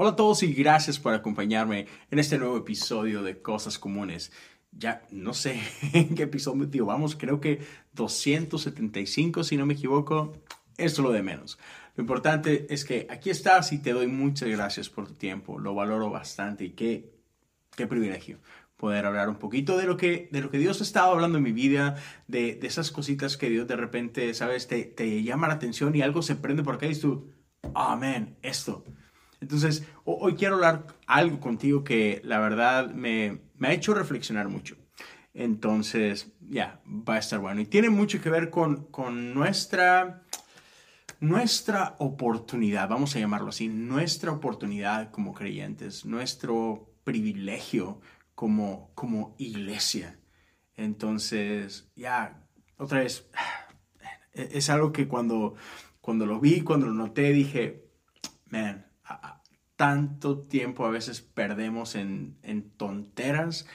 Hola a todos y gracias por acompañarme en este nuevo episodio de Cosas Comunes. Ya no sé en qué episodio vamos, creo que 275 si no me equivoco. Esto es lo de menos. Lo importante es que aquí estás y te doy muchas gracias por tu tiempo. Lo valoro bastante y qué, qué privilegio poder hablar un poquito de lo que, de lo que Dios ha estado hablando en mi vida, de, de esas cositas que Dios de repente, sabes, te, te, llama la atención y algo se prende por acá y tú, amén, esto. Entonces, hoy quiero hablar algo contigo que la verdad me, ha hecho reflexionar mucho. Entonces, ya, va a estar bueno. Y tiene mucho que ver con, nuestra, oportunidad, vamos a llamarlo así, nuestra oportunidad como creyentes, nuestro privilegio como, como iglesia. Entonces, ya, otra vez, es algo que cuando, cuando lo vi, cuando lo noté, dije, man, tanto tiempo a veces perdemos en, tonteras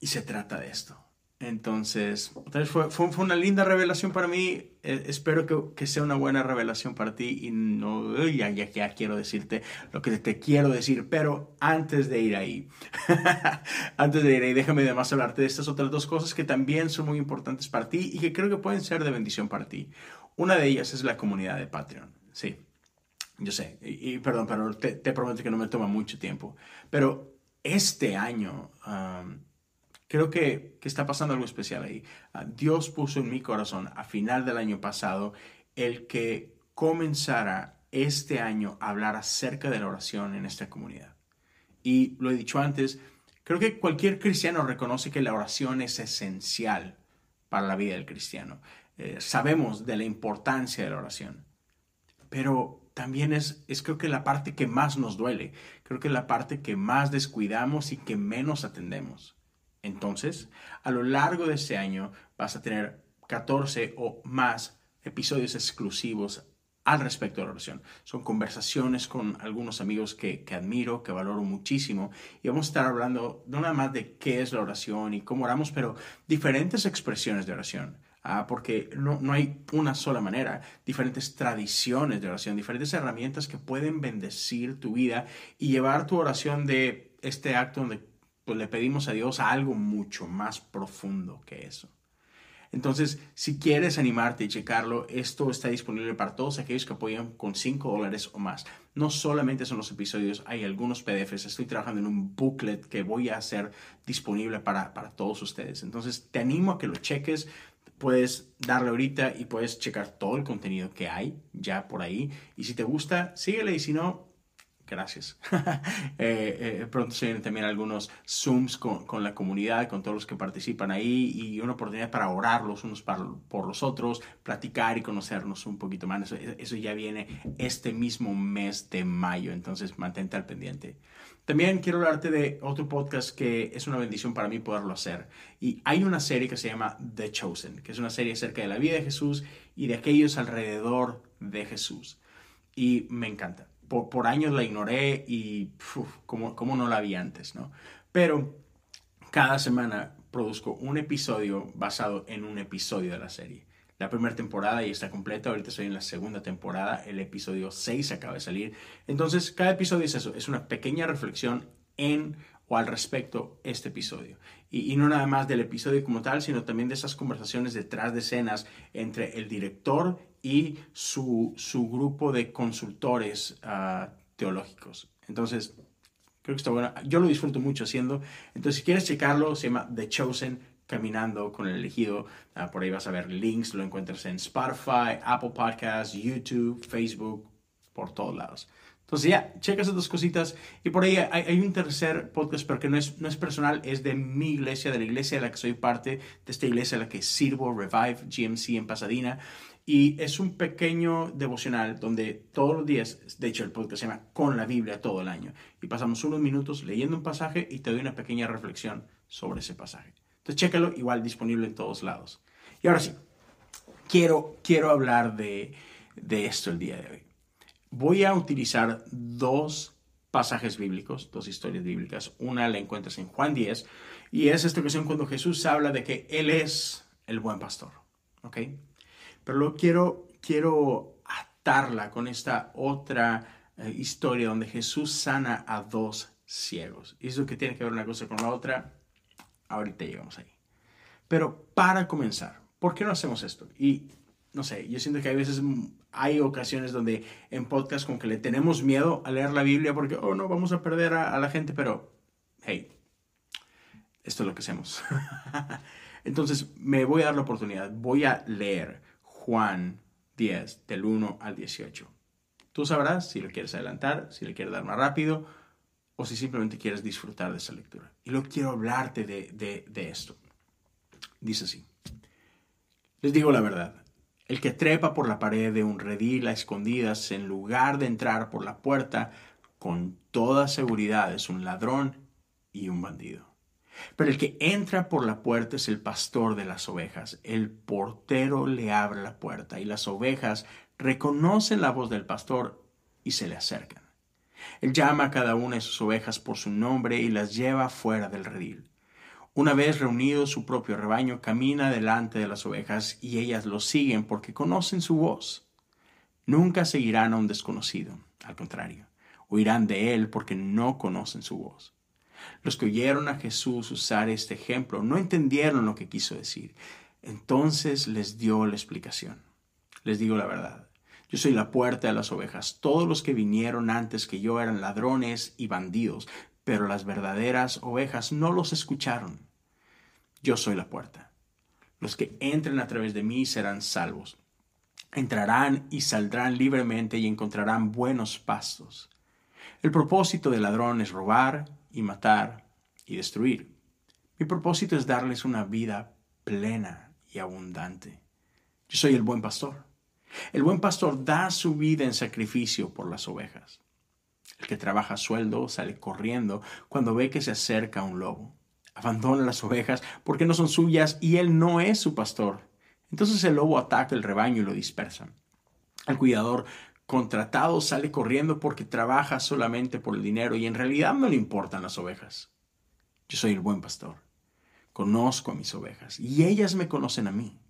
y se trata de esto. Entonces, fue, una linda revelación para mí. Eh, espero que, que, sea una buena revelación para ti. Y no, ya, ya, ya quiero decirte lo que te quiero decir. Pero antes de ir ahí, antes de ir ahí, déjame además hablarte de estas otras dos cosas que también son muy importantes para ti y que creo que pueden ser de bendición para ti. Una de ellas es la comunidad de Patreon. Sí, yo sé. Y, y perdón, pero te, te, prometo que no me toma mucho tiempo. Pero este año... Um, creo que, que, está pasando algo especial ahí. Uh, Dios puso en mi corazón a final del año pasado el que comenzara este año a hablar acerca de la oración en esta comunidad. Y lo he dicho antes, creo que cualquier cristiano reconoce que la oración es esencial para la vida del cristiano. Eh, sabemos de la importancia de la oración, pero también es, es creo que la parte que más nos duele, creo que la parte que más descuidamos y que menos atendemos. Entonces, a lo largo de este año vas a tener 14 o más episodios exclusivos al respecto de la oración. Son conversaciones con algunos amigos que, que, admiro, que valoro muchísimo. Y vamos a estar hablando no nada más de qué es la oración y cómo oramos, pero diferentes expresiones de oración. Ah, porque no, no hay una sola manera, diferentes tradiciones de oración, diferentes herramientas que pueden bendecir tu vida y llevar tu oración de este acto donde pues le pedimos a Dios algo mucho más profundo que eso. Entonces, si quieres animarte y checarlo, esto está disponible para todos aquellos que apoyan con 5 dólares o más. No solamente son los episodios, hay algunos PDFs. Estoy trabajando en un booklet que voy a hacer disponible para, para todos ustedes. Entonces, te animo a que lo cheques. Puedes darle ahorita y puedes checar todo el contenido que hay ya por ahí. Y si te gusta, síguele y si no, gracias. Eh, eh, pronto se vienen también algunos Zooms con, con, la comunidad, con todos los que participan ahí y una oportunidad para orar los unos para, por los otros, platicar y conocernos un poquito más. Eso, eso, ya viene este mismo mes de mayo, entonces mantente al pendiente. También quiero hablarte de otro podcast que es una bendición para mí poderlo hacer. Y hay una serie que se llama The Chosen, que es una serie acerca de la vida de Jesús y de aquellos alrededor de Jesús. Y me encanta por, años la ignoré y como, como no la vi antes, ¿no? Pero cada semana produzco un episodio basado en un episodio de la serie. La primera temporada ya está completa, ahorita estoy en la segunda temporada, el episodio 6 acaba de salir. Entonces, cada episodio es eso, es una pequeña reflexión en o al respecto este episodio. Y, y, no nada más del episodio como tal, sino también de esas conversaciones detrás de escenas entre el director y su, su grupo de consultores uh, teológicos. Entonces, creo que está bueno. Yo lo disfruto mucho haciendo. Entonces, si quieres checarlo, se llama The Chosen, Caminando con el elegido. Uh, por ahí vas a ver links, lo encuentras en Spotify, Apple Podcasts, YouTube, Facebook, por todos lados. Entonces ya, checa esas dos cositas. Y por ahí hay, hay, un tercer podcast, pero que no es, no es personal, es de mi iglesia, de la iglesia de la que soy parte, de esta iglesia de la que sirvo, Revive GMC en Pasadena. Y es un pequeño devocional donde todos los días, de hecho el podcast se llama Con la Biblia todo el año. Y pasamos unos minutos leyendo un pasaje y te doy una pequeña reflexión sobre ese pasaje. Entonces chécalo, igual disponible en todos lados. Y ahora sí, quiero, quiero hablar de, de esto el día de hoy. Voy a utilizar dos pasajes bíblicos, dos historias bíblicas. Una la encuentras en Juan 10 y es esta ocasión cuando Jesús habla de que Él es el buen pastor. ¿Ok? Pero luego quiero, quiero atarla con esta otra eh, historia donde Jesús sana a dos ciegos. ¿Y eso que tiene que ver una cosa con la otra? Ahorita llegamos ahí. Pero para comenzar, ¿por qué no hacemos esto? Y no sé, yo siento que hay veces, mm, hay ocasiones donde en podcast como que le tenemos miedo a leer la Biblia porque, oh no, vamos a perder a, a la gente, pero, hey, esto es lo que hacemos. Entonces, me voy a dar la oportunidad, voy a leer Juan 10, del 1 al 18. Tú sabrás si lo quieres adelantar, si le quieres dar más rápido o si simplemente quieres disfrutar de esa lectura. Y luego quiero hablarte de, de, de esto. Dice así. Les digo la verdad. El que trepa por la pared de un redil a escondidas en lugar de entrar por la puerta, con toda seguridad es un ladrón y un bandido. Pero el que entra por la puerta es el pastor de las ovejas. El portero le abre la puerta y las ovejas reconocen la voz del pastor y se le acercan. Él llama a cada una de sus ovejas por su nombre y las lleva fuera del redil. Una vez reunido su propio rebaño, camina delante de las ovejas y ellas lo siguen porque conocen su voz. Nunca seguirán a un desconocido, al contrario, oirán de él porque no conocen su voz. Los que oyeron a Jesús usar este ejemplo no entendieron lo que quiso decir. Entonces les dio la explicación. Les digo la verdad. Yo soy la puerta de las ovejas. Todos los que vinieron antes que yo eran ladrones y bandidos, pero las verdaderas ovejas no los escucharon. Yo soy la puerta. Los que entren a través de mí serán salvos. Entrarán y saldrán libremente y encontrarán buenos pastos. El propósito del ladrón es robar y matar y destruir. Mi propósito es darles una vida plena y abundante. Yo soy el buen pastor. El buen pastor da su vida en sacrificio por las ovejas. El que trabaja a sueldo sale corriendo cuando ve que se acerca un lobo. Abandona las ovejas porque no son suyas y él no es su pastor. Entonces el lobo ataca el rebaño y lo dispersa. El cuidador contratado sale corriendo porque trabaja solamente por el dinero y en realidad no le importan las ovejas. Yo soy el buen pastor. Conozco a mis ovejas y ellas me conocen a mí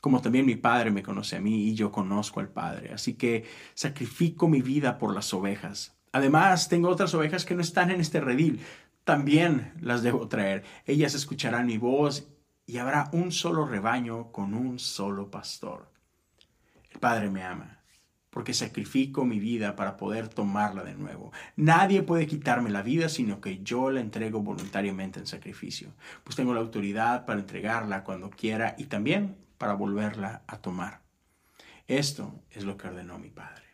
como también mi Padre me conoce a mí y yo conozco al Padre. Así que sacrifico mi vida por las ovejas. Además, tengo otras ovejas que no están en este redil. También las debo traer. Ellas escucharán mi voz y habrá un solo rebaño con un solo pastor. El Padre me ama porque sacrifico mi vida para poder tomarla de nuevo. Nadie puede quitarme la vida, sino que yo la entrego voluntariamente en sacrificio, pues tengo la autoridad para entregarla cuando quiera y también para volverla a tomar. Esto es lo que ordenó mi Padre.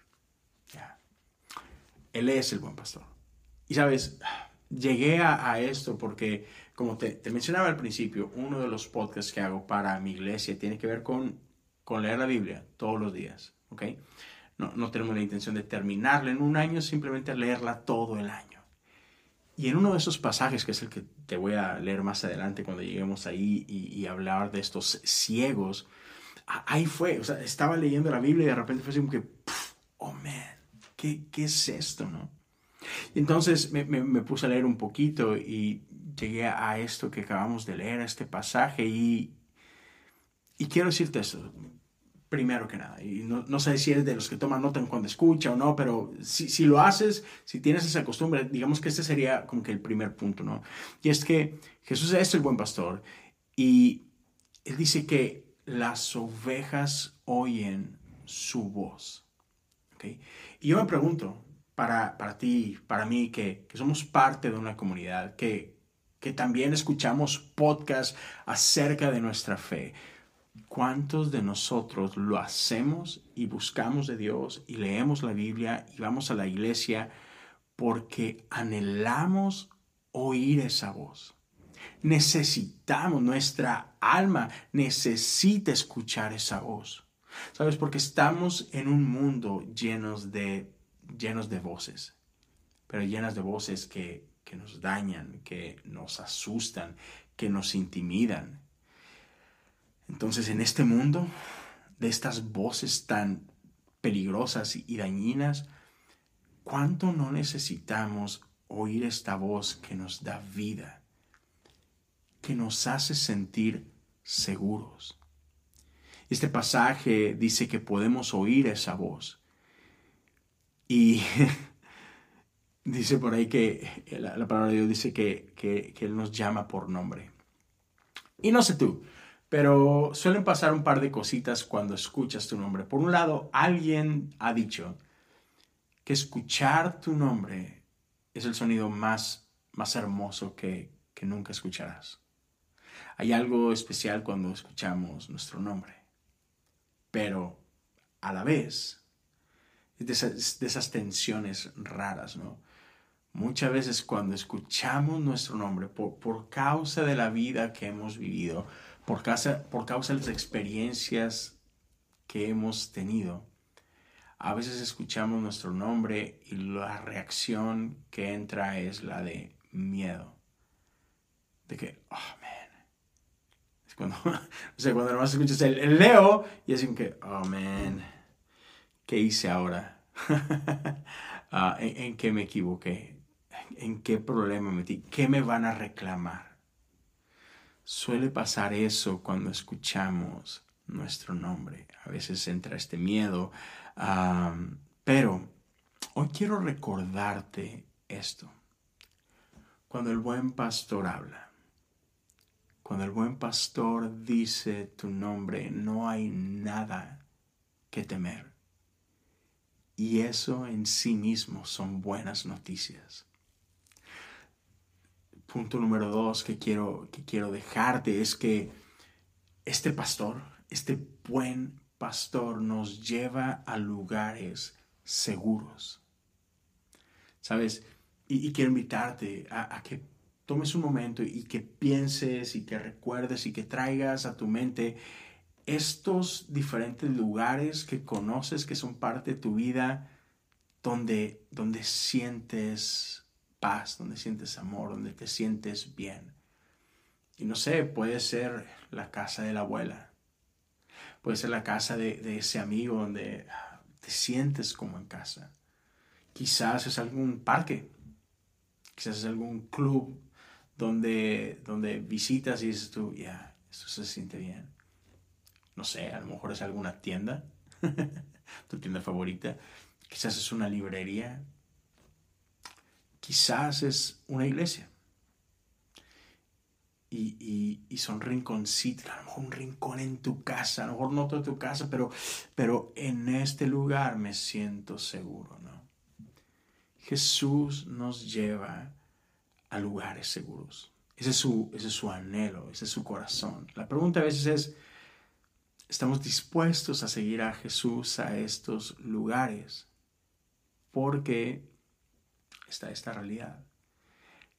Él es el buen pastor. Y sabes, llegué a, esto porque, como te, mencionaba al principio, uno de los podcasts que hago para mi iglesia tiene que ver con, leer la Biblia todos los días. ¿ok? No, no tenemos la intención de terminarla en un año, simplemente leerla todo el año. Y en uno de esos pasajes, que es el que te voy a leer más adelante cuando lleguemos ahí y, hablar de estos ciegos, ahí fue, o sea, estaba leyendo la Biblia y de repente fue así como que, oh man, ¿qué, ¿qué, es esto, no? Y entonces me, puse a leer un poquito y llegué a esto que acabamos de leer, a este pasaje y, y quiero decirte esto, primero que nada. Y no, no, sé si eres de los que toman nota cuando escucha o no, pero si, si, lo haces, si tienes esa costumbre, digamos que este sería como que el primer punto, ¿no? Y es que Jesús es el buen pastor y él dice que las ovejas oyen su voz. ¿okay? Y yo me pregunto, para, para ti, para mí, que, que somos parte de una comunidad, que, que también escuchamos podcasts acerca de nuestra fe, ¿Cuántos de nosotros lo hacemos y buscamos de Dios y leemos la Biblia y vamos a la iglesia porque anhelamos oír esa voz? Necesitamos, nuestra alma necesita escuchar esa voz. ¿Sabes? Porque estamos en un mundo llenos de, llenos de voces, pero llenas de voces que, que nos dañan, que nos asustan, que nos intimidan entonces, en este mundo de estas voces tan peligrosas y dañinas, ¿cuánto no necesitamos oír esta voz que nos da vida, que nos hace sentir seguros? Este pasaje dice que podemos oír esa voz. Y dice por ahí que la, palabra de Dios dice que, que, que Él nos llama por nombre. Y no sé tú, pero suelen pasar un par de cositas cuando escuchas tu nombre. Por un lado, alguien ha dicho que escuchar tu nombre es el sonido más, más hermoso que, que nunca escucharás. Hay algo especial cuando escuchamos nuestro nombre, pero a la vez es de esas, esas tensiones raras, ¿no? Muchas veces cuando escuchamos nuestro nombre, por, por causa de la vida que hemos vivido, por causa, por causa de las experiencias que hemos tenido, a veces escuchamos nuestro nombre y la reacción que entra es la de miedo. De que, oh man. Es cuando, o sea, cuando nomás escuchas el, Leo y es como que, oh man, ¿qué hice ahora? Ah, ¿en, ¿En qué me equivoqué? ¿En qué problema me metí? ¿Qué me van a reclamar? Suele pasar eso cuando escuchamos nuestro nombre. A veces entra este miedo, pero hoy quiero recordarte esto. Cuando el buen pastor habla, cuando el buen pastor dice tu nombre, no hay nada que temer. Y eso en sí mismo son buenas noticias. Punto número dos que quiero, que quiero dejarte es que este pastor, este buen pastor nos lleva a lugares seguros. ¿Sabes? Y, quiero invitarte a, a, que tomes un momento y que pienses y que recuerdes y que traigas a tu mente estos diferentes lugares que conoces que son parte de tu vida donde, donde sientes paz, donde sientes amor, donde te sientes bien. Y no sé, puede ser la casa de la abuela, Puede ser la casa de, ese amigo donde ah, te sientes como en casa. Quizás es algún parque, quizás es algún club donde, donde visitas y dices tú, ya, esto se siente bien. No sé, a lo mejor es alguna tienda, tu tienda favorita. Quizás es una librería. Quizás es una iglesia y, y, son rinconcitos, a lo mejor un rincón en tu casa, a lo mejor no toda tu casa, pero, pero en este lugar me siento seguro, ¿no? Jesús nos lleva a lugares seguros. Ese es, su, ese es su anhelo, ese es su corazón. La pregunta a veces es, ¿estamos dispuestos a seguir a Jesús a estos lugares? Porque está esta realidad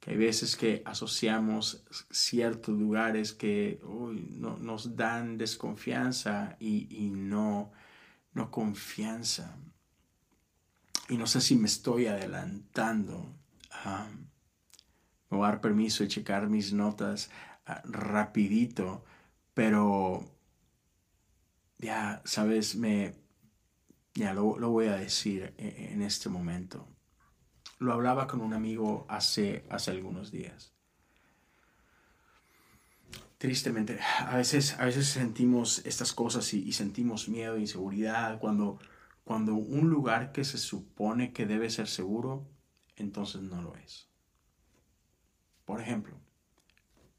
que hay veces que asociamos ciertos lugares que no, nos dan desconfianza y, no, no confianza. Y no sé si me estoy adelantando. me voy a dar permiso de checar mis notas ah, rapidito, pero ya, sabes, me, ya lo, lo voy a decir en, en este momento. Lo hablaba con un amigo hace, hace algunos días. Tristemente, a veces, a veces sentimos estas cosas y, sentimos miedo, inseguridad, cuando, cuando un lugar que se supone que debe ser seguro, entonces no lo es. Por ejemplo,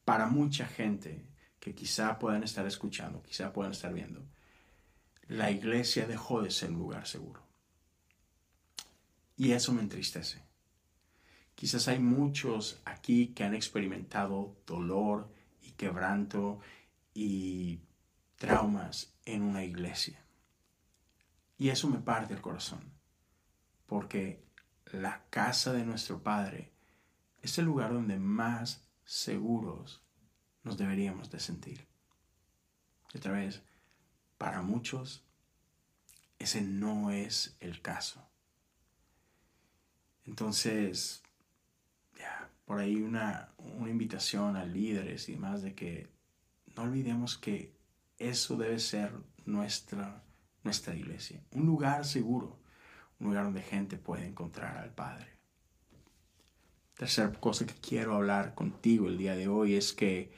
para mucha gente que quizá puedan estar escuchando, quizá puedan estar viendo, la iglesia dejó de ser un lugar seguro. Y eso me entristece. Quizás hay muchos aquí que han experimentado dolor y quebranto y traumas en una iglesia. Y eso me parte el corazón, porque la casa de nuestro Padre es el lugar donde más seguros nos deberíamos de sentir. otra vez, para muchos, ese no es el caso. Entonces, por ahí una, una invitación a líderes y demás de que no olvidemos que eso debe ser nuestra, nuestra iglesia, un lugar seguro, un lugar donde gente puede encontrar al Padre. Tercera cosa que quiero hablar contigo el día de hoy es que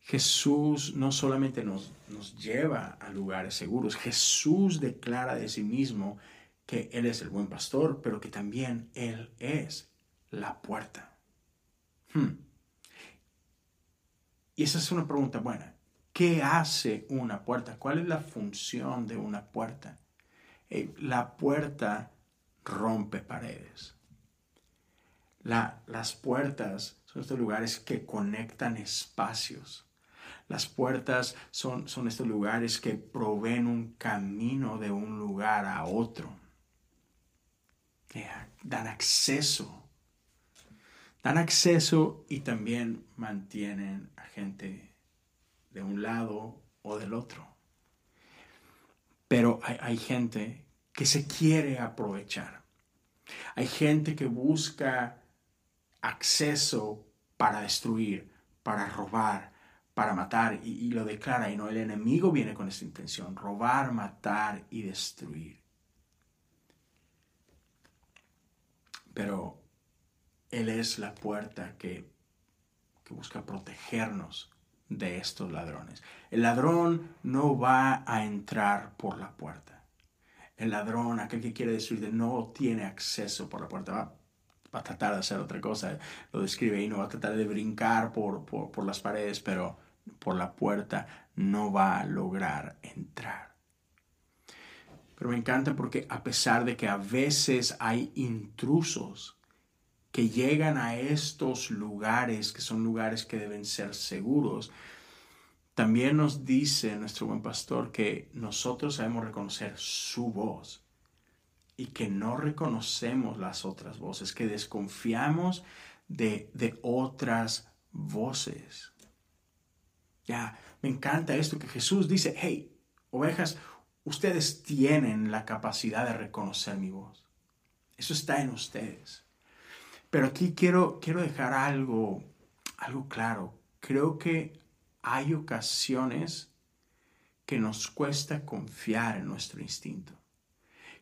Jesús no solamente nos, nos lleva a lugares seguros, Jesús declara de sí mismo que Él es el buen pastor, pero que también Él es la puerta. Hmm. Y esa es una pregunta buena. ¿Qué hace una puerta? ¿Cuál es la función de una puerta? Eh, la puerta rompe paredes. las puertas son estos lugares que conectan espacios. Las puertas son, son estos lugares que proveen un camino de un lugar a otro. Dan acceso. Dan acceso y también mantienen a gente de un lado o del otro. Pero hay, gente que se quiere aprovechar. Hay gente que busca acceso para destruir, para robar, para matar, y, lo declara, y no, el enemigo viene con esta intención, robar, matar y destruir. Pero Él es la puerta que, que busca protegernos de estos ladrones. El ladrón no va a entrar por la puerta. El ladrón, aquel que quiere destruir, no tiene acceso por la puerta. Va, a tratar de hacer otra cosa. Lo describe y no va a tratar de brincar por, por las paredes, pero por la puerta no va a lograr entrar. Pero me encanta porque a pesar de que a veces hay intrusos que llegan a estos lugares, que son lugares que deben ser seguros, también nos dice nuestro buen pastor que nosotros sabemos reconocer su voz y que no reconocemos las otras voces, que desconfiamos de, de otras voces. Ya, me encanta esto que Jesús dice, hey, ovejas, ustedes tienen la capacidad de reconocer mi voz. Eso está en ustedes. Pero aquí quiero, quiero dejar algo, algo claro. Creo que hay ocasiones que nos cuesta confiar en nuestro instinto.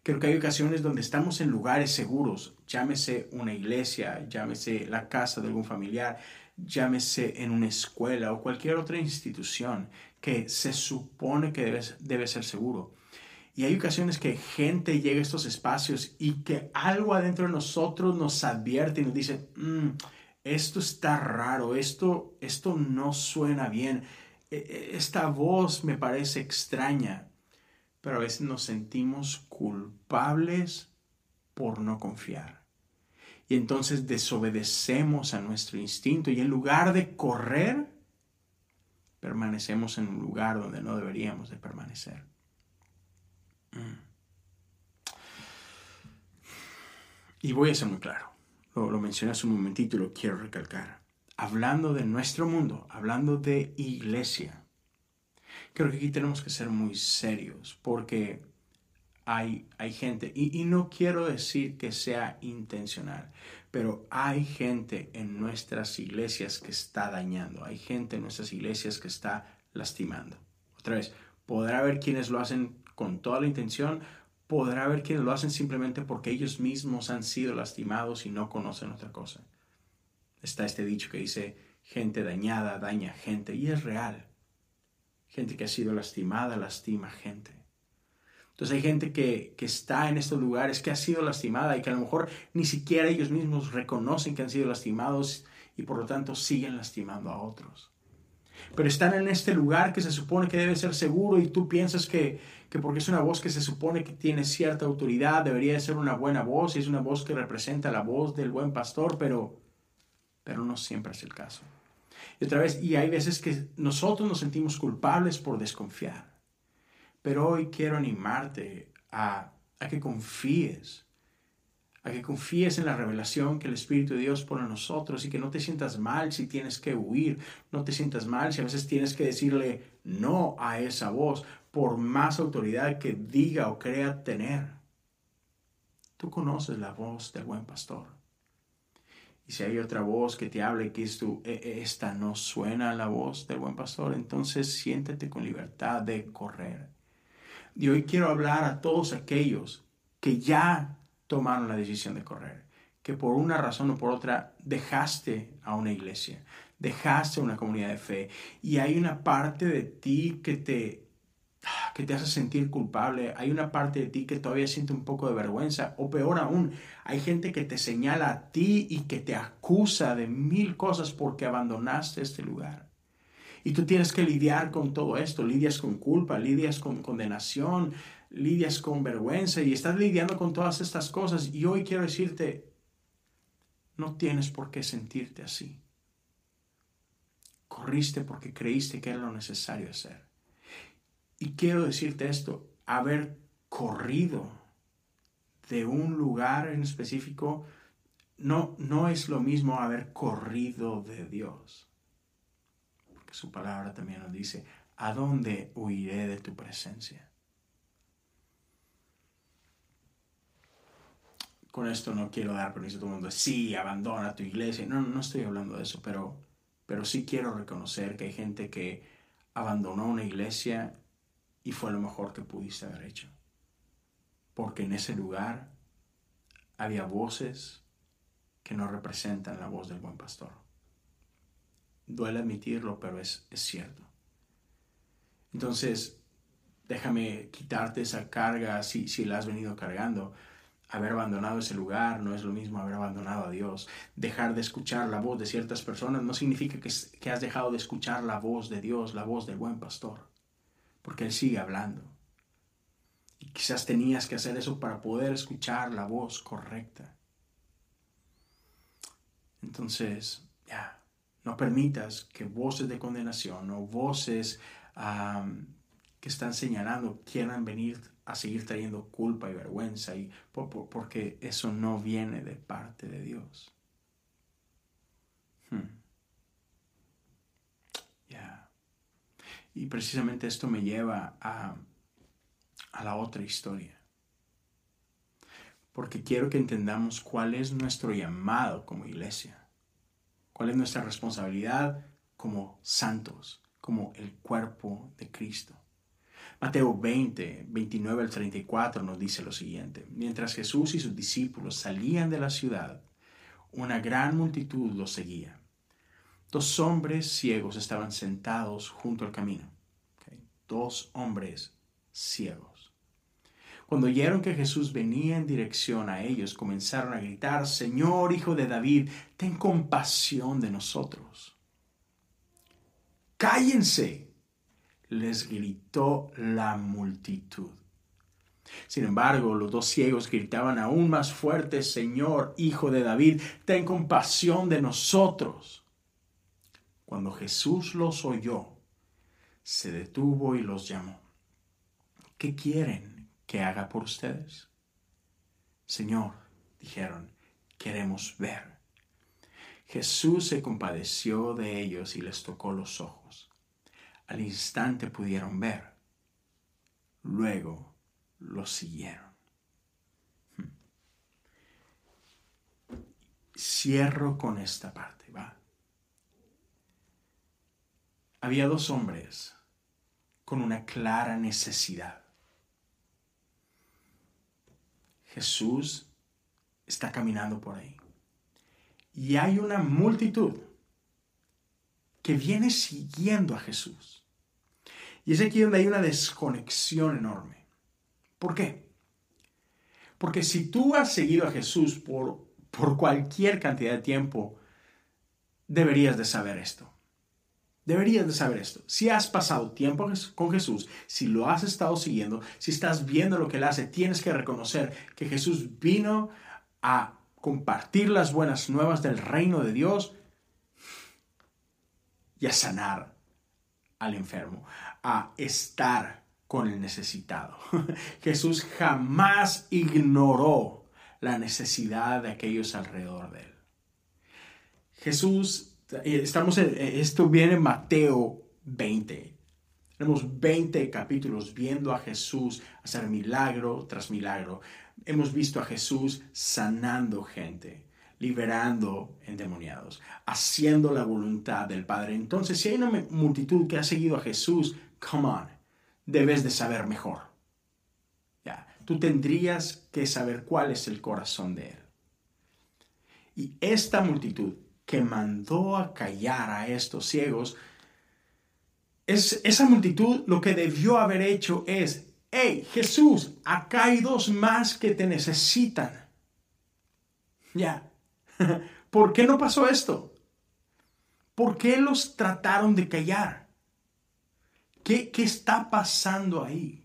Creo que hay ocasiones donde estamos en lugares seguros, llámese una iglesia, llámese la casa de algún familiar, llámese en una escuela o cualquier otra institución que se supone que debe, debe ser seguro. Y hay ocasiones que gente llega a estos espacios y que algo adentro de nosotros nos advierte y nos dice, mm, esto está raro, esto, esto no suena bien, e, e, esta voz me parece extraña, pero a veces nos sentimos culpables por no confiar. Y entonces desobedecemos a nuestro instinto y en lugar de correr, permanecemos en un lugar donde no deberíamos de permanecer. Mm. Y voy a ser muy claro lo, mencioné hace un momentito y lo quiero recalcar. Hablando de nuestro mundo, hablando de iglesia, creo que aquí tenemos que ser muy serios porque hay, hay gente, y, y, no quiero decir que sea intencional, pero hay gente en nuestras iglesias que está dañando, hay gente en nuestras iglesias que está lastimando. Otra vez, podrá haber quienes lo hacen con toda la intención podrá haber quienes lo hacen simplemente porque ellos mismos han sido lastimados y no conocen otra cosa. Está este dicho que dice, gente dañada daña gente, y es real. Gente que ha sido lastimada lastima gente. Entonces hay gente que, que, está en estos lugares, que ha sido lastimada y que a lo mejor ni siquiera ellos mismos reconocen que han sido lastimados y por lo tanto siguen lastimando a otros. Pero están en este lugar que se supone que debe ser seguro y tú piensas que, que porque es una voz que se supone que tiene cierta autoridad, debería ser una buena voz y es una voz que representa la voz del buen pastor, pero, pero no siempre es el caso. Y otra vez, y hay veces que nosotros nos sentimos culpables por desconfiar. Pero hoy quiero animarte a, a que confíes a que confíes en la revelación que el Espíritu de Dios pone en nosotros y que no te sientas mal si tienes que huir, no te sientas mal si a veces tienes que decirle no a esa voz, por más autoridad que diga o crea tener. Tú conoces la voz del buen pastor. Y si hay otra voz que te hable que es tu, e, e, esta no suena la voz del buen pastor, entonces siéntete con libertad de correr. Y hoy quiero hablar a todos aquellos que ya tomaron la decisión de correr, que por una razón o por otra dejaste a una iglesia, dejaste a una comunidad de fe y hay una parte de ti que te que te hace sentir culpable. Hay una parte de ti que todavía siente un poco de vergüenza. O peor aún, hay gente que te señala a ti y que te acusa de mil cosas porque abandonaste este lugar. Y tú tienes que lidiar con todo esto. Lidias con culpa, lidias con condenación, lidias con vergüenza y estás lidiando con todas estas cosas. Y hoy quiero decirte, no tienes por qué sentirte así. Corriste porque creíste que era lo necesario hacer. Y quiero decirte esto, haber corrido de un lugar en específico no, no es lo mismo haber corrido de Dios. Su palabra también nos dice, ¿a dónde huiré de tu presencia? Con esto no quiero dar permiso a todo el mundo, sí, abandona tu iglesia. No, no estoy hablando de eso, pero, pero sí quiero reconocer que hay gente que abandonó una iglesia y fue lo mejor que pudiste haber hecho. Porque en ese lugar había voces que no representan la voz del buen pastor. Duele admitirlo, pero es, es cierto. Entonces, déjame quitarte esa carga si, si la has venido cargando. Haber abandonado ese lugar no es lo mismo haber abandonado a Dios. Dejar de escuchar la voz de ciertas personas no significa que, que has dejado de escuchar la voz de Dios, la voz del buen pastor porque Él sigue hablando. Y quizás tenías que hacer eso para poder escuchar la voz correcta. Entonces, ya, no permitas que voces de condenación o voces que están señalando quieran venir a seguir trayendo culpa y vergüenza, y, porque eso no viene de parte de Dios. Hmm. Y precisamente esto me lleva a, a la otra historia. Porque quiero que entendamos cuál es nuestro llamado como iglesia. Cuál es nuestra responsabilidad como santos, como el cuerpo de Cristo. Mateo 20, 29 al 34 nos dice lo siguiente. Mientras Jesús y sus discípulos salían de la ciudad, una gran multitud los seguía Dos hombres ciegos estaban sentados junto al camino. Dos hombres ciegos. Cuando oyeron que Jesús venía en dirección a ellos, comenzaron a gritar, Señor, Hijo de David, ten compasión de nosotros. Cállense, les gritó la multitud. Sin embargo, los dos ciegos gritaban aún más fuerte, Señor, Hijo de David, ten compasión de nosotros. Cuando Jesús los oyó, se detuvo y los llamó. ¿Qué quieren que haga por ustedes? Señor, dijeron, queremos ver. Jesús se compadeció de ellos y les tocó los ojos. Al instante pudieron ver. Luego los siguieron. Hmm. Cierro con esta parte, ¿va? había dos hombres con una clara necesidad. Jesús está caminando por ahí. Y hay una multitud que viene siguiendo a Jesús. Y es aquí donde hay una desconexión enorme. ¿Por qué? Porque si tú has seguido a Jesús por, por cualquier cantidad de tiempo, deberías de saber esto. Deberías de saber esto. Si has pasado tiempo con Jesús, si lo has estado siguiendo, si estás viendo lo que Él hace, tienes que reconocer que Jesús vino a compartir las buenas nuevas del reino de Dios y a sanar al enfermo, a estar con el necesitado. Jesús jamás ignoró la necesidad de aquellos alrededor de Él. Jesús Estamos en, esto viene en Mateo 20. Tenemos 20 capítulos viendo a Jesús hacer milagro tras milagro. Hemos visto a Jesús sanando gente, liberando endemoniados, haciendo la voluntad del Padre. Entonces, si hay una multitud que ha seguido a Jesús, come on, debes de saber mejor. Ya, tú tendrías que saber cuál es el corazón de Él. Y esta multitud que mandó a callar a estos ciegos es, esa multitud lo que debió haber hecho es, hey, Jesús, acá hay dos más que te necesitan. Ya. ¿Por qué no pasó esto? ¿Por qué los trataron de callar? ¿Qué, qué está pasando ahí?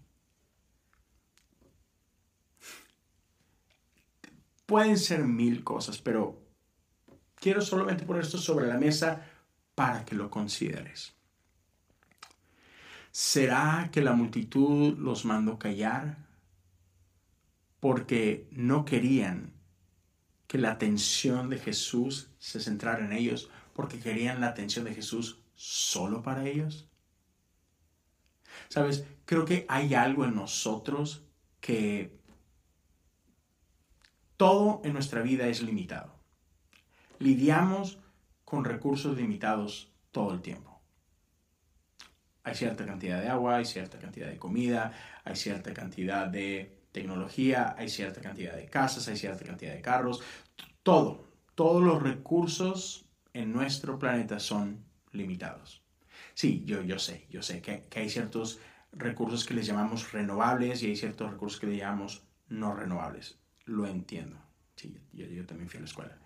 Pueden ser mil cosas, pero quiero solamente poner esto sobre la mesa para que lo consideres. ¿Será que la multitud los mandó callar porque no querían que la atención de Jesús se centrara en ellos, porque querían la atención de Jesús solo para ellos? Sabes, creo que hay algo en nosotros que todo en nuestra vida es limitado. Lidiamos con recursos limitados todo el tiempo. Hay cierta cantidad de agua, hay cierta cantidad de comida, hay cierta cantidad de tecnología, hay cierta cantidad de casas, hay cierta cantidad de carros. Todo, todos los recursos en nuestro planeta son limitados. Sí, yo, yo sé, yo sé que, hay ciertos recursos que les llamamos renovables y hay ciertos recursos que le llamamos no renovables. Lo entiendo. Sí, yo, yo también fui a la escuela.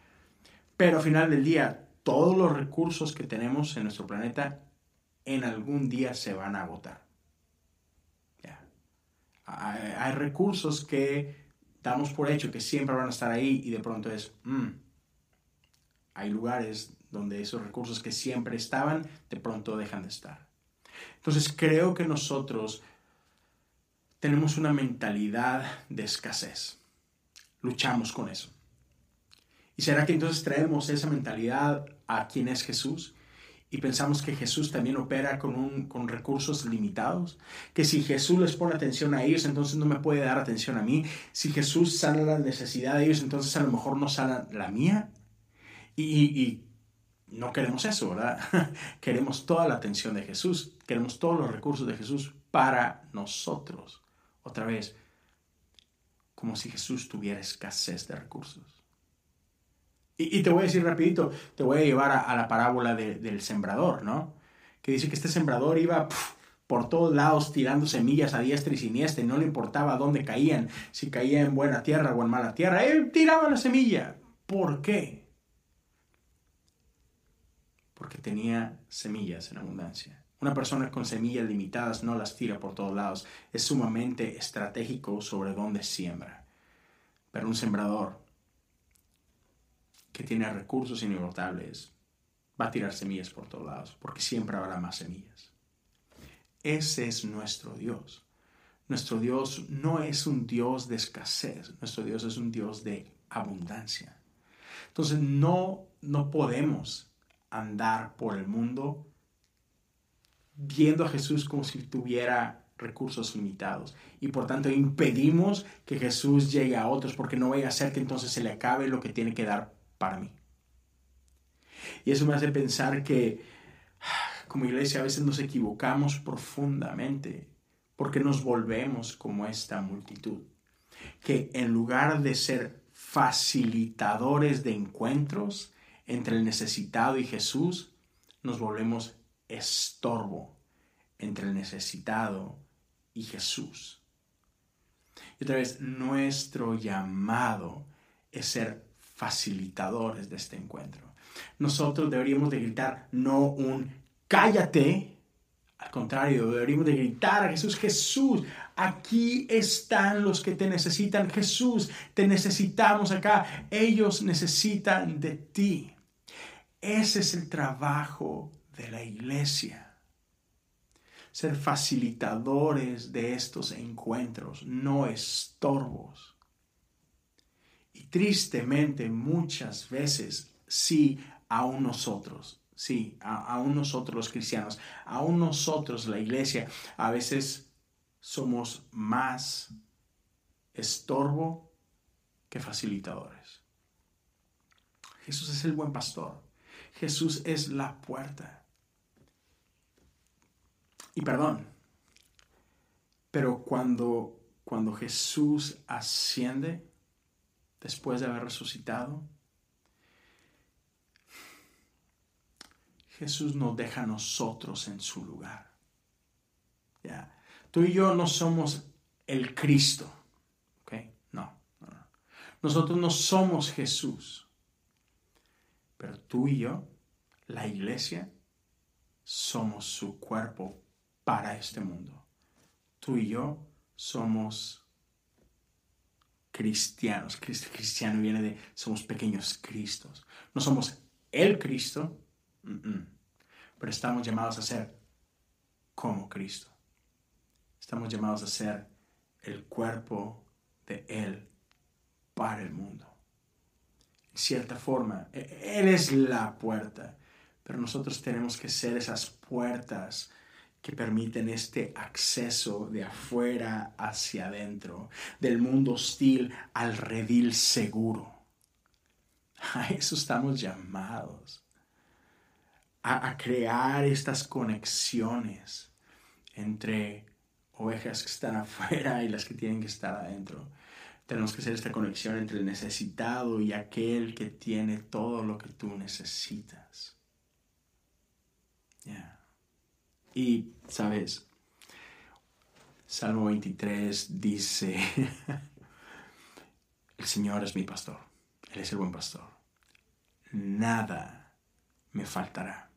Pero al final del día, todos los recursos que tenemos en nuestro planeta en algún día se van a agotar. Hay, recursos que damos por hecho que siempre van a estar ahí y de pronto es, mm, hay lugares donde esos recursos que siempre estaban, de pronto dejan de estar. Entonces creo que nosotros tenemos una mentalidad de escasez. Luchamos con eso. ¿Y será que entonces traemos esa mentalidad a quien es Jesús? y pensamos que Jesús también opera con, con recursos limitados, que si Jesús les pone atención a ellos, entonces no me puede dar atención a mí, si Jesús sana la necesidad de ellos, entonces a lo mejor no sana la mía. Y, y no queremos eso, ¿verdad? queremos toda la atención de Jesús, queremos todos los recursos de Jesús para nosotros. Otra vez, como si Jesús tuviera escasez de recursos. Y, te voy a decir rapidito, te voy a llevar a, la parábola del sembrador, ¿no? Que dice que este sembrador iba por todos lados tirando semillas a diestra y siniestra y no le importaba dónde caían, si caía en buena tierra o en mala tierra, él tiraba la semilla. ¿Por qué? Porque tenía semillas en abundancia. Una persona con semillas limitadas no las tira por todos lados. Es sumamente estratégico sobre dónde siembra. Pero un sembrador que tiene recursos inagotables, va a tirar semillas por todos lados, porque siempre habrá más semillas. Ese es nuestro Dios. Nuestro Dios no es un Dios de escasez, nuestro Dios es un Dios de abundancia. Entonces no, no podemos andar por el mundo viendo a Jesús como si tuviera recursos limitados y por tanto impedimos que Jesús llegue a otros porque no vaya a ser que entonces se le acabe lo que tiene que dar mí. Y eso me hace pensar que como iglesia a veces nos equivocamos profundamente porque nos volvemos como esta multitud, que en lugar de ser facilitadores de encuentros entre el necesitado y Jesús, nos volvemos estorbo entre el necesitado y Jesús. Y otra vez, nuestro llamado es ser facilitadores de este encuentro. Nosotros deberíamos de gritar no un cállate, al contrario, deberíamos de gritar a Jesús, Jesús, aquí están los que te necesitan, Jesús, te necesitamos acá, ellos necesitan de ti. Ese es el trabajo de la iglesia ser facilitadores de estos encuentros, no estorbos. Tristemente muchas veces sí, aún nosotros, sí, aún nosotros los cristianos, aún nosotros la iglesia, a veces somos más estorbo que facilitadores. Jesús es el buen pastor. Jesús es la puerta. Y perdón, pero cuando, cuando Jesús asciende, después de haber resucitado, Jesús nos deja a nosotros en su lugar. Ya. Tú y yo no somos el Cristo. ¿Ok? No, Nosotros no somos Jesús. Pero tú y yo, la iglesia, somos su cuerpo para este mundo. Tú y yo somos cristianos. Cristiano viene de somos pequeños Cristos. No somos el Cristo, pero estamos llamados a ser como Cristo. Estamos llamados a ser el cuerpo de Él para el mundo. En cierta forma, e-, Él es la puerta, pero nosotros tenemos que ser esas puertas que permiten este acceso de afuera hacia adentro, del mundo hostil al redil seguro. A eso estamos llamados, a, crear estas conexiones entre ovejas que están afuera y las que tienen que estar adentro. Tenemos que hacer esta conexión entre el necesitado y aquel que tiene todo lo que tú necesitas. Y, ¿sabes? Salmo 23 dice, el Señor es mi pastor, Él es el buen pastor. Nada me faltará.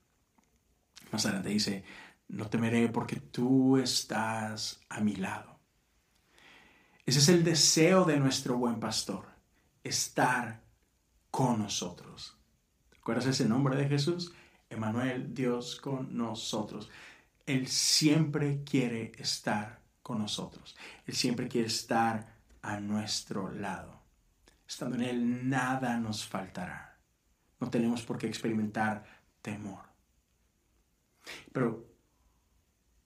Más adelante dice, no temeré porque tú estás a mi lado. Ese es el deseo de nuestro buen pastor, estar con nosotros. ¿Te acuerdas ese nombre de Jesús? Emanuel, Dios con nosotros. Él siempre quiere estar con nosotros. Él siempre quiere estar a nuestro lado. Estando en Él, nada nos faltará. No tenemos por qué experimentar temor. Pero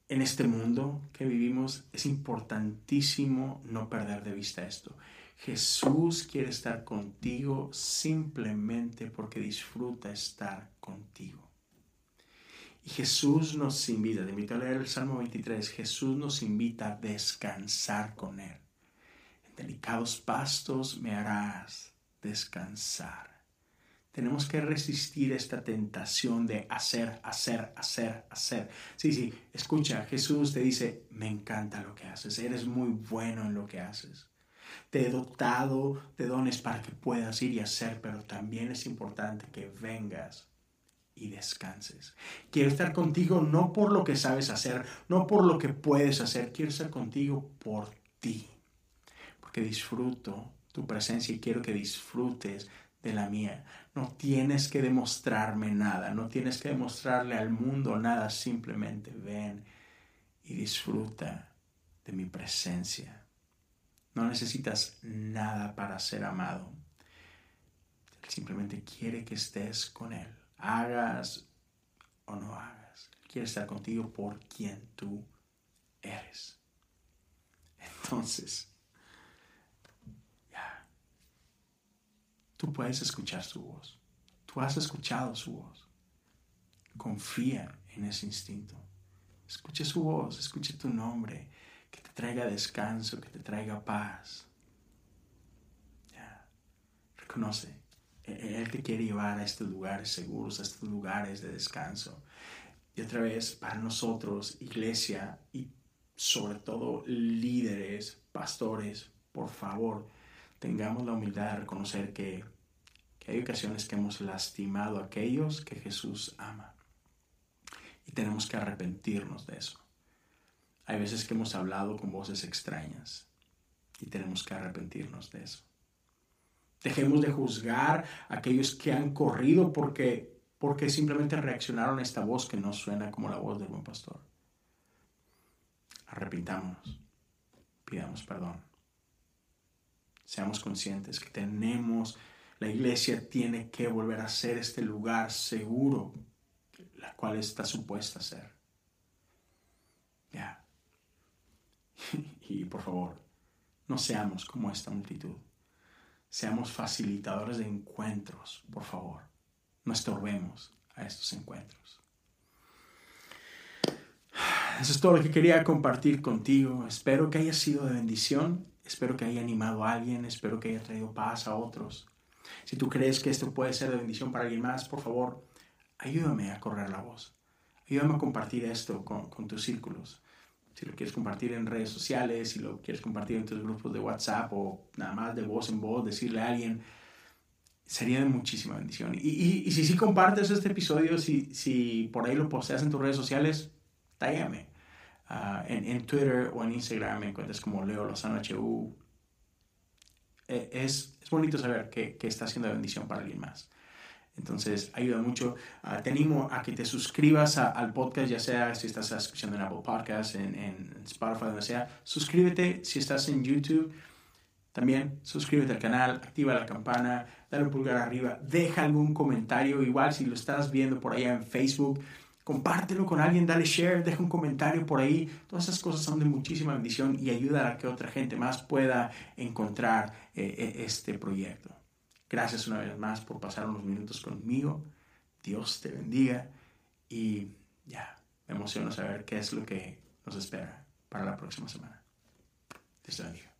en este mundo que vivimos es importantísimo no perder de vista esto. Jesús quiere estar contigo simplemente porque disfruta estar contigo. Y Jesús nos invita, te invito a leer el Salmo 23, Jesús nos invita a descansar con Él. En delicados pastos me harás descansar. Tenemos que resistir esta tentación de hacer, hacer, hacer, hacer. Sí, sí, escucha, Jesús te dice, me encanta lo que haces, eres muy bueno en lo que haces. Te he dotado de dones para que puedas ir y hacer, pero también es importante que vengas y descanses. Quiero estar contigo no por lo que sabes hacer, no por lo que puedes hacer, quiero estar contigo por ti. Porque disfruto tu presencia y quiero que disfrutes de la mía. No tienes que demostrarme nada, no tienes que demostrarle al mundo nada, simplemente ven y disfruta de mi presencia. No necesitas nada para ser amado. simplemente quiere que estés con Él hagas o no hagas. quiere estar contigo por quien tú eres. Entonces, ya, tú puedes escuchar su voz. Tú has escuchado su voz. Confía en ese instinto. Escuche su voz, escuche tu nombre, que te traiga descanso, que te traiga paz. Ya, reconoce él te quiere llevar a estos lugares seguros, a estos lugares de descanso. Y otra vez, para nosotros, iglesia y sobre todo líderes, pastores, por favor, tengamos la humildad de reconocer que, que hay ocasiones que hemos lastimado a aquellos que Jesús ama. Y tenemos que arrepentirnos de eso. Hay veces que hemos hablado con voces extrañas y tenemos que arrepentirnos de eso. Dejemos de juzgar a aquellos que han corrido porque, porque simplemente reaccionaron a esta voz que no suena como la voz del buen pastor. Arrepintámonos, pidamos perdón. Seamos conscientes que tenemos, la iglesia tiene que volver a ser este lugar seguro, la cual está supuesta a ser. Ya. y por favor, no seamos como esta multitud. Seamos facilitadores de encuentros, por favor. No estorbemos a estos encuentros. Eso es todo lo que quería compartir contigo. Espero que haya sido de bendición. Espero que haya animado a alguien. Espero que haya traído paz a otros. Si tú crees que esto puede ser de bendición para alguien más, por favor, ayúdame a correr la voz. Ayúdame a compartir esto con, con tus círculos. Si lo quieres compartir en redes sociales, si lo quieres compartir en tus grupos de WhatsApp o nada más de voz en voz, decirle a alguien, sería de muchísima bendición. Y, si sí compartes este episodio, si, si por ahí lo posteas en tus redes sociales, tállame. Ah, en, Twitter o en Instagram me encuentras como Leo Lozano HU. E, es, es bonito saber que, que está haciendo bendición para alguien más. Entonces, ayuda mucho. Uh, te animo a que te suscribas al podcast, ya sea si estás escuchando en Apple Podcasts, en, en Spotify, donde sea. Suscríbete si estás en YouTube. También suscríbete al canal, activa la campana, dale un pulgar arriba, deja algún comentario. Igual si lo estás viendo por allá en Facebook, compártelo con alguien, dale share, deja un comentario por ahí. Todas esas cosas son de muchísima bendición y ayudan a que otra gente más pueda encontrar eh, eh, este proyecto. Gracias una vez más por pasar unos minutos conmigo. Dios te bendiga y ya, me emociono saber qué es lo que nos espera para la próxima semana. Dios te bendiga.